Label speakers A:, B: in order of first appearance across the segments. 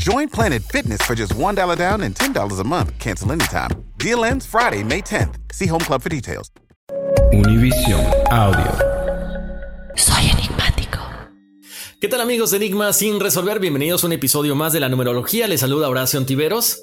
A: Join Planet Fitness for just $1 down and $10 a month. Cancel anytime. Deal ends Friday, May 10th. See Home Club for details.
B: Univision Audio.
C: Soy enigmático.
D: ¿Qué tal amigos de Enigma sin resolver? Bienvenidos a un episodio más de la numerología. Les saluda Horacio Antiveros.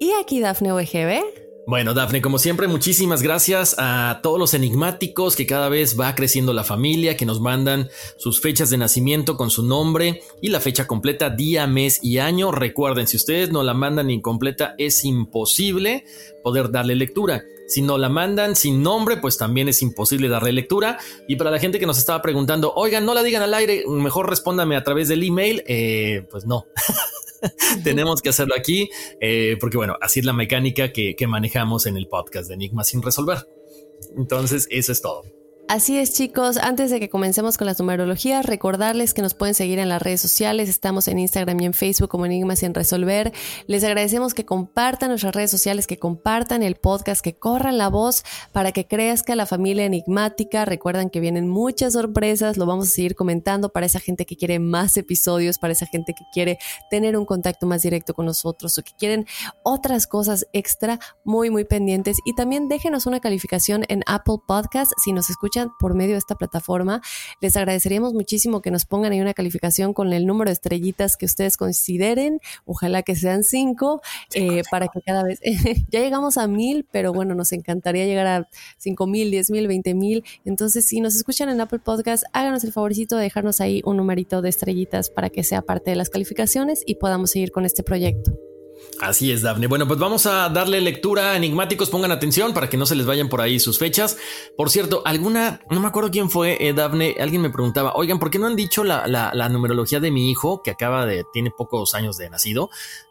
E: Y aquí Dafne OGB.
D: Bueno, Dafne, como siempre, muchísimas gracias a todos los enigmáticos que cada vez va creciendo la familia, que nos mandan sus fechas de nacimiento con su nombre y la fecha completa, día, mes y año. Recuerden, si ustedes no la mandan incompleta, es imposible poder darle lectura. Si no la mandan sin nombre, pues también es imposible darle lectura. Y para la gente que nos estaba preguntando, oigan, no la digan al aire, mejor respóndame a través del email, eh, pues no. Tenemos que hacerlo aquí, eh, porque bueno, así es la mecánica que, que manejamos en el podcast de Enigma sin resolver. Entonces, eso es todo.
E: Así es chicos, antes de que comencemos con las numerologías, recordarles que nos pueden seguir en las redes sociales, estamos en Instagram y en Facebook como Enigmas sin resolver. Les agradecemos que compartan nuestras redes sociales, que compartan el podcast, que corran la voz para que crezca la familia enigmática. Recuerdan que vienen muchas sorpresas, lo vamos a seguir comentando para esa gente que quiere más episodios, para esa gente que quiere tener un contacto más directo con nosotros o que quieren otras cosas extra muy muy pendientes. Y también déjenos una calificación en Apple Podcast si nos escuchan por medio de esta plataforma. Les agradeceríamos muchísimo que nos pongan ahí una calificación con el número de estrellitas que ustedes consideren. Ojalá que sean cinco, eh, para que cada vez, ya llegamos a mil, pero bueno, nos encantaría llegar a cinco mil, diez mil, veinte mil. Entonces, si nos escuchan en Apple Podcast, háganos el favorcito de dejarnos ahí un numerito de estrellitas para que sea parte de las calificaciones y podamos seguir con este proyecto.
D: Así es, Dafne. Bueno, pues vamos a darle lectura a enigmáticos. Pongan atención para que no se les vayan por ahí sus fechas. Por cierto, alguna, no me acuerdo quién fue, eh, Dafne. Alguien me preguntaba, oigan, ¿por qué no han dicho la, la, numerología de mi hijo que acaba de, tiene pocos años de nacido?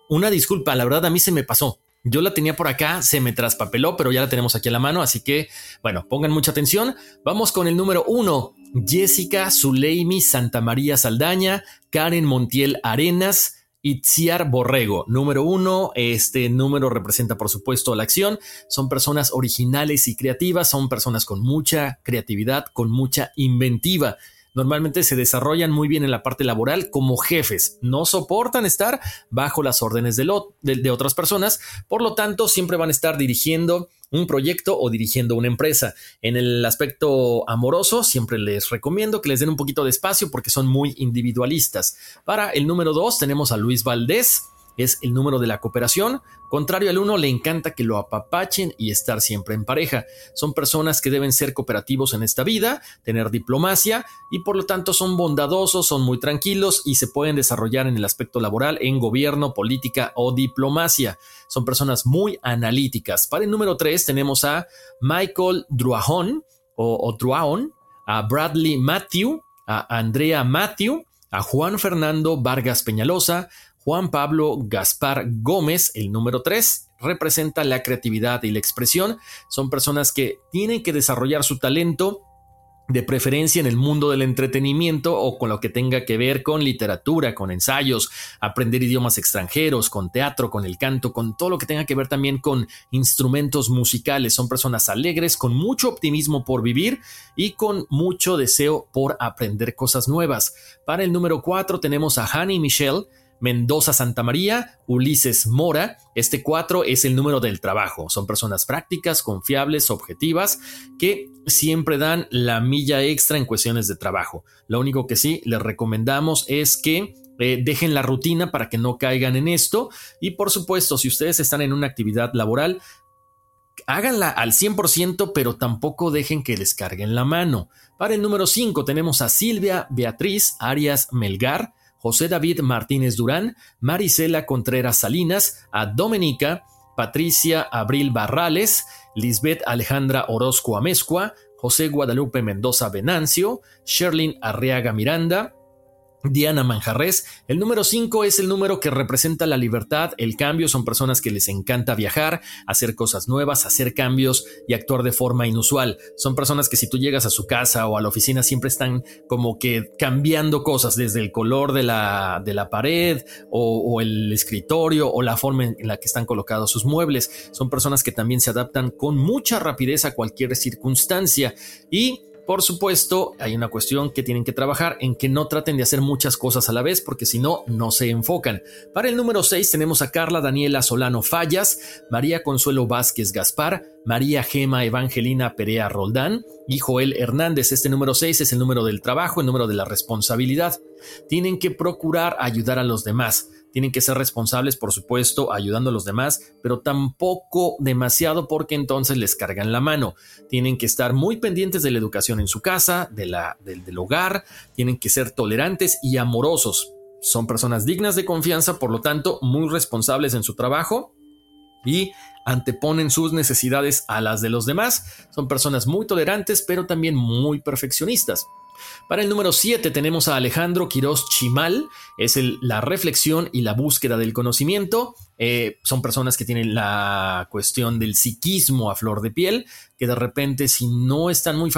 D: Una disculpa, la verdad a mí se me pasó. Yo la tenía por acá, se me traspapeló, pero ya la tenemos aquí a la mano. Así que, bueno, pongan mucha atención. Vamos con el número uno. Jessica Zuleimi Santa María Saldaña, Karen Montiel Arenas. Itziar Borrego, número uno. Este número representa, por supuesto, la acción. Son personas originales y creativas, son personas con mucha creatividad, con mucha inventiva. Normalmente se desarrollan muy bien en la parte laboral como jefes, no soportan estar bajo las órdenes de, otras personas, por lo tanto siempre van a estar dirigiendo un proyecto o dirigiendo una empresa. En el aspecto amoroso, siempre les recomiendo que les den un poquito de espacio porque son muy individualistas. Para el número dos tenemos a Luis Valdés es el número de la cooperación. Contrario al uno, le encanta que lo apapachen y estar siempre en pareja. Son personas que deben ser cooperativos en esta vida, tener diplomacia y por lo tanto son bondadosos, son muy tranquilos y se pueden desarrollar en el aspecto laboral, en gobierno, política o diplomacia. Son personas muy analíticas. Para el número tres tenemos a Michael Druajon o, o a Bradley Matthew, a Andrea Matthew, a Juan Fernando Vargas Peñalosa, Juan Pablo Gaspar Gómez, el número 3. representa la creatividad y la expresión. Son personas que tienen que desarrollar su talento de preferencia en el mundo del entretenimiento o con lo que tenga que ver con literatura, con ensayos, aprender idiomas extranjeros, con teatro, con el canto, con todo lo que tenga que ver también con instrumentos musicales. Son personas alegres, con mucho optimismo por vivir y con mucho deseo por aprender cosas nuevas. Para el número 4 tenemos a Honey Michelle Mendoza Santa María, Ulises Mora. Este 4 es el número del trabajo. Son personas prácticas, confiables, objetivas, que siempre dan la milla extra en cuestiones de trabajo. Lo único que sí les recomendamos es que eh, dejen la rutina para que no caigan en esto. Y por supuesto, si ustedes están en una actividad laboral, háganla al 100%, pero tampoco dejen que les carguen la mano. Para el número 5 tenemos a Silvia Beatriz Arias Melgar. José David Martínez Durán, Marisela Contreras Salinas, a Domenica, Patricia Abril Barrales, Lisbeth Alejandra Orozco Amezcua, José Guadalupe Mendoza Venancio, Sherlyn Arriaga Miranda, Diana Manjarres. El número 5 es el número que representa la libertad, el cambio. Son personas que les encanta viajar, hacer cosas nuevas, hacer cambios y actuar de forma inusual. Son personas que si tú llegas a su casa o a la oficina siempre están como que cambiando cosas, desde el color de la, de la pared o, o el escritorio o la forma en la que están colocados sus muebles. Son personas que también se adaptan con mucha rapidez a cualquier circunstancia y por supuesto, hay una cuestión que tienen que trabajar en que no traten de hacer muchas cosas a la vez porque si no, no se enfocan. Para el número 6 tenemos a Carla Daniela Solano Fallas, María Consuelo Vázquez Gaspar, María Gema Evangelina Perea Roldán y Joel Hernández. Este número 6 es el número del trabajo, el número de la responsabilidad. Tienen que procurar ayudar a los demás tienen que ser responsables, por supuesto, ayudando a los demás, pero tampoco demasiado porque entonces les cargan la mano. Tienen que estar muy pendientes de la educación en su casa, de la, del, del hogar, tienen que ser tolerantes y amorosos. Son personas dignas de confianza, por lo tanto, muy responsables en su trabajo y anteponen sus necesidades a las de los demás. Son personas muy tolerantes, pero también muy perfeccionistas. Para el número 7 tenemos a Alejandro Quirós Chimal, es la reflexión y la búsqueda del conocimiento. Eh, son personas que tienen la cuestión del psiquismo a flor de piel, que de repente si no están muy,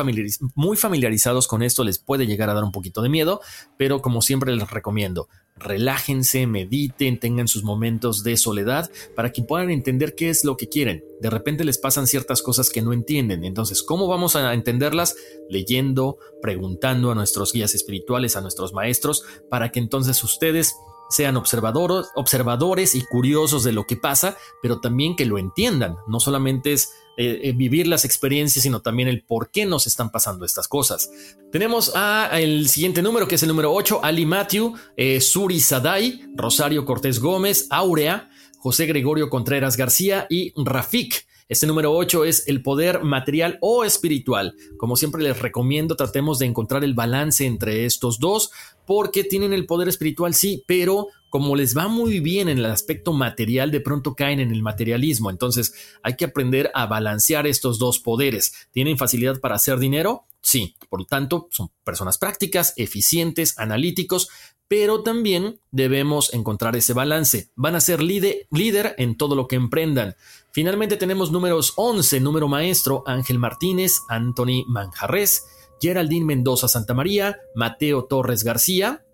D: muy familiarizados con esto les puede llegar a dar un poquito de miedo, pero como siempre les recomiendo, relájense, mediten, tengan sus momentos de soledad para que puedan entender qué es lo que quieren. De repente les pasan ciertas cosas que no entienden. Entonces, ¿cómo vamos a entenderlas? Leyendo, preguntando a nuestros guías espirituales, a nuestros maestros, para que entonces ustedes sean observadores, observadores y curiosos de lo que pasa, pero también que lo entiendan. No solamente es eh, eh, vivir las experiencias, sino también el por qué nos están pasando estas cosas. Tenemos a el siguiente número, que es el número 8, Ali Matthew, eh, Suri Sadai, Rosario Cortés Gómez, Aurea, José Gregorio Contreras García y Rafik. Este número 8 es el poder material o espiritual. Como siempre les recomiendo, tratemos de encontrar el balance entre estos dos, porque tienen el poder espiritual, sí, pero como les va muy bien en el aspecto material, de pronto caen en el materialismo. Entonces hay que aprender a balancear estos dos poderes. ¿Tienen facilidad para hacer dinero? Sí, por lo tanto, son personas prácticas, eficientes, analíticos, pero también debemos encontrar ese balance. Van a ser líder, líder en todo lo que emprendan. Finalmente tenemos números 11, número maestro Ángel Martínez, Anthony Manjarres, Geraldine Mendoza Santamaría, Mateo Torres García,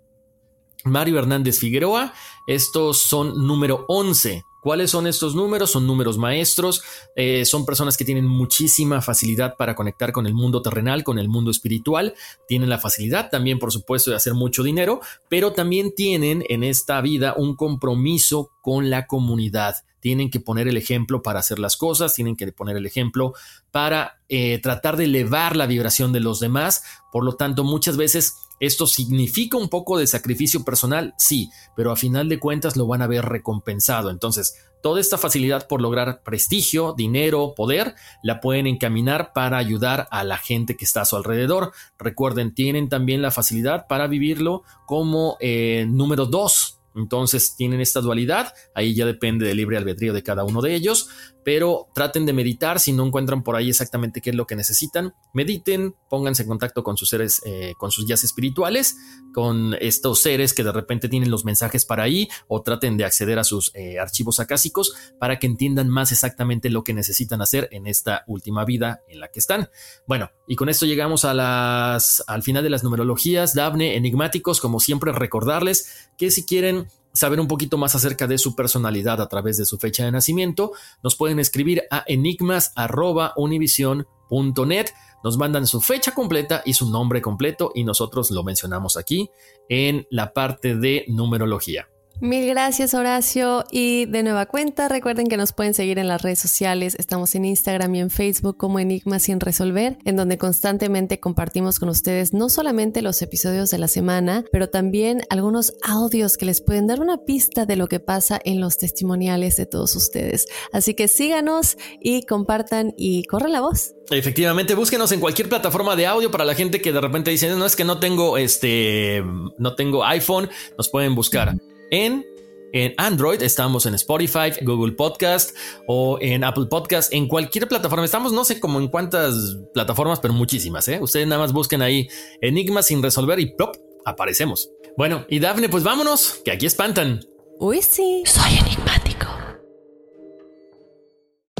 D: Mario Hernández Figueroa. Estos son número 11. ¿Cuáles son estos números? Son números maestros, eh, son personas que tienen muchísima facilidad para conectar con el mundo terrenal, con el mundo espiritual, tienen la facilidad también, por supuesto, de hacer mucho dinero, pero también tienen en esta vida un compromiso con la comunidad. Tienen que poner el ejemplo para hacer las cosas, tienen que poner el ejemplo para eh, tratar de elevar la vibración de los demás. Por lo tanto, muchas veces esto significa un poco de sacrificio personal, sí, pero a final de cuentas lo van a ver recompensado. Entonces, toda esta facilidad por lograr prestigio, dinero, poder, la pueden encaminar para ayudar a la gente que está a su alrededor. Recuerden, tienen también la facilidad para vivirlo como eh, número dos. Entonces tienen esta dualidad, ahí ya depende del libre albedrío de cada uno de ellos, pero traten de meditar si no encuentran por ahí exactamente qué es lo que necesitan. Mediten, pónganse en contacto con sus seres, eh, con sus guías espirituales, con estos seres que de repente tienen los mensajes para ahí o traten de acceder a sus eh, archivos acásicos para que entiendan más exactamente lo que necesitan hacer en esta última vida en la que están. Bueno, y con esto llegamos a las, al final de las numerologías, Dafne, enigmáticos, como siempre recordarles que si quieren saber un poquito más acerca de su personalidad a través de su fecha de nacimiento, nos pueden escribir a enigmas.univision.net. Nos mandan su fecha completa y su nombre completo y nosotros lo mencionamos aquí en la parte de numerología.
E: Mil gracias Horacio y de nueva cuenta recuerden que nos pueden seguir en las redes sociales, estamos en Instagram y en Facebook como Enigmas sin resolver, en donde constantemente compartimos con ustedes no solamente los episodios de la semana, pero también algunos audios que les pueden dar una pista de lo que pasa en los testimoniales de todos ustedes. Así que síganos y compartan y corran la voz.
D: Efectivamente, búsquenos en cualquier plataforma de audio para la gente que de repente dice, no es que no tengo este, no tengo iPhone, nos pueden buscar en en Android, estamos en Spotify, Google Podcast o en Apple Podcast, en cualquier plataforma. Estamos, no sé cómo en cuántas plataformas, pero muchísimas. ¿eh? Ustedes nada más busquen ahí Enigmas sin resolver y ¡plop! aparecemos. Bueno, y Dafne, pues vámonos, que aquí espantan.
E: Uy, sí.
C: Soy enigmático.